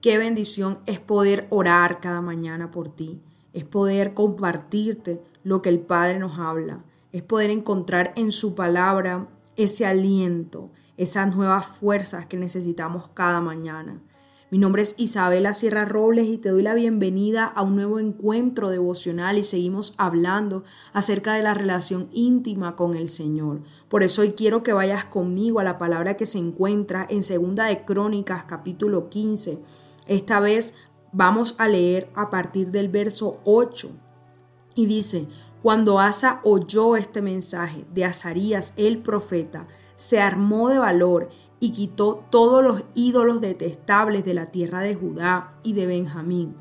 Qué bendición es poder orar cada mañana por ti. Es poder compartirte lo que el Padre nos habla. Es poder encontrar en su palabra ese aliento, esas nuevas fuerzas que necesitamos cada mañana. Mi nombre es Isabela Sierra Robles y te doy la bienvenida a un nuevo encuentro devocional y seguimos hablando acerca de la relación íntima con el Señor. Por eso hoy quiero que vayas conmigo a la palabra que se encuentra en Segunda de Crónicas capítulo 15. Esta vez vamos a leer a partir del verso 8 y dice, cuando Asa oyó este mensaje de Azarías el profeta, se armó de valor y quitó todos los ídolos detestables de la tierra de Judá y de Benjamín,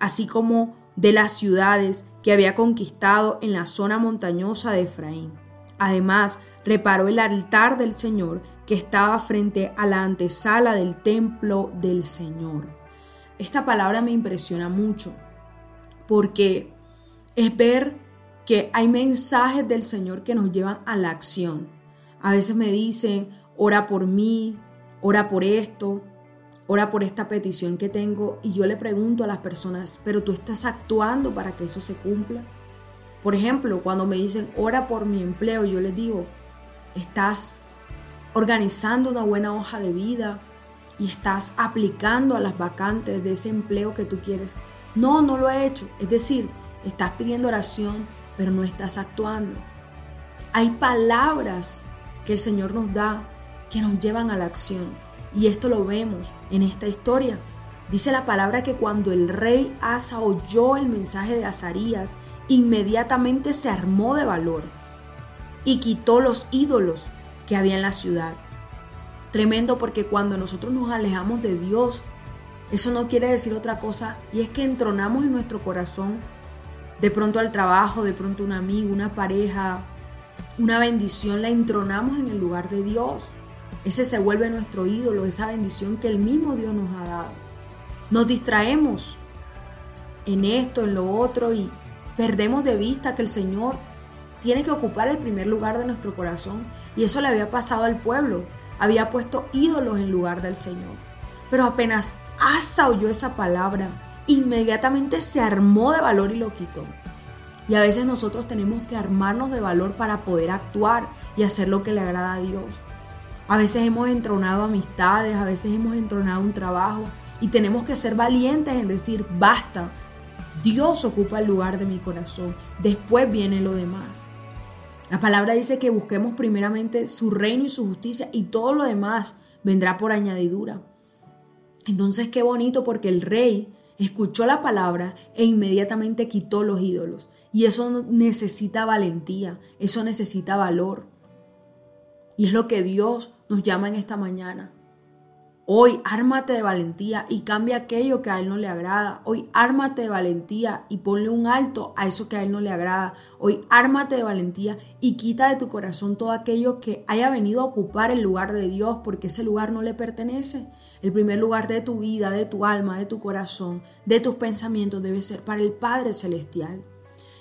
así como de las ciudades que había conquistado en la zona montañosa de Efraín. Además, reparó el altar del Señor que estaba frente a la antesala del templo del Señor. Esta palabra me impresiona mucho porque es ver que hay mensajes del Señor que nos llevan a la acción. A veces me dicen, ora por mí, ora por esto, ora por esta petición que tengo. Y yo le pregunto a las personas, pero tú estás actuando para que eso se cumpla. Por ejemplo, cuando me dicen, ora por mi empleo, yo les digo, estás organizando una buena hoja de vida y estás aplicando a las vacantes de ese empleo que tú quieres. No, no lo he hecho. Es decir, estás pidiendo oración, pero no estás actuando. Hay palabras que el Señor nos da que nos llevan a la acción. Y esto lo vemos en esta historia. Dice la palabra que cuando el rey Asa oyó el mensaje de Azarías, inmediatamente se armó de valor y quitó los ídolos que había en la ciudad. Tremendo porque cuando nosotros nos alejamos de Dios, eso no quiere decir otra cosa y es que entronamos en nuestro corazón de pronto al trabajo, de pronto un amigo, una pareja, una bendición, la entronamos en el lugar de Dios. Ese se vuelve nuestro ídolo, esa bendición que el mismo Dios nos ha dado. Nos distraemos en esto, en lo otro y perdemos de vista que el Señor tiene que ocupar el primer lugar de nuestro corazón. Y eso le había pasado al pueblo. Había puesto ídolos en lugar del Señor. Pero apenas Asa oyó esa palabra, inmediatamente se armó de valor y lo quitó. Y a veces nosotros tenemos que armarnos de valor para poder actuar y hacer lo que le agrada a Dios. A veces hemos entronado amistades, a veces hemos entronado un trabajo y tenemos que ser valientes en decir, basta, Dios ocupa el lugar de mi corazón, después viene lo demás. La palabra dice que busquemos primeramente su reino y su justicia y todo lo demás vendrá por añadidura. Entonces qué bonito porque el rey escuchó la palabra e inmediatamente quitó los ídolos. Y eso necesita valentía, eso necesita valor. Y es lo que Dios nos llama en esta mañana. Hoy ármate de valentía y cambia aquello que a Él no le agrada. Hoy ármate de valentía y ponle un alto a eso que a Él no le agrada. Hoy ármate de valentía y quita de tu corazón todo aquello que haya venido a ocupar el lugar de Dios porque ese lugar no le pertenece. El primer lugar de tu vida, de tu alma, de tu corazón, de tus pensamientos debe ser para el Padre Celestial.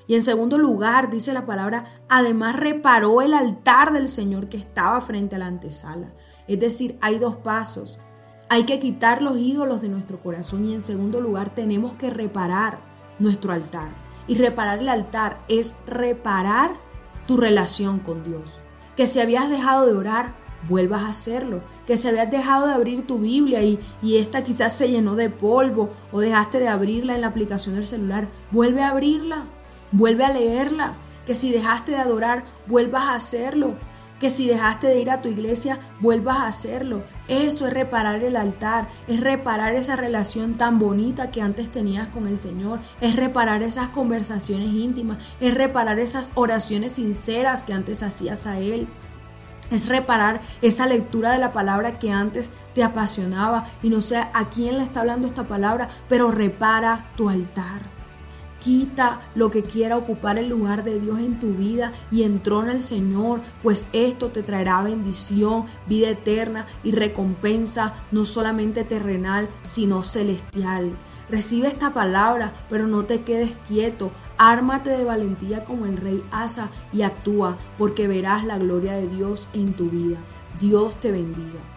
Y en segundo lugar, dice la palabra, además reparó el altar del Señor que estaba frente a la antesala. Es decir, hay dos pasos. Hay que quitar los ídolos de nuestro corazón y en segundo lugar tenemos que reparar nuestro altar. Y reparar el altar es reparar tu relación con Dios. Que si habías dejado de orar, vuelvas a hacerlo. Que si habías dejado de abrir tu Biblia y, esta quizás se llenó de polvo o dejaste de abrirla en la aplicación del celular, vuelve a abrirla vuelve a leerla. Que si dejaste de adorar, vuelvas a hacerlo. Que si dejaste de ir a tu iglesia, vuelvas a hacerlo. Eso es reparar el altar, es reparar esa relación tan bonita que antes tenías con el Señor, es reparar esas conversaciones íntimas, es reparar esas oraciones sinceras que antes hacías a Él. Es reparar esa lectura de la palabra que antes te apasionaba y no sé a quién le está hablando esta palabra, pero repara tu altar. Quita lo que quiera ocupar el lugar de Dios en tu vida y entrona el Señor, pues esto te traerá bendición, vida eterna y recompensa no solamente terrenal, sino celestial. Recibe esta palabra, pero no te quedes quieto. Ármate de valentía como el rey Asa y actúa, porque verás la gloria de Dios en tu vida. Dios te bendiga.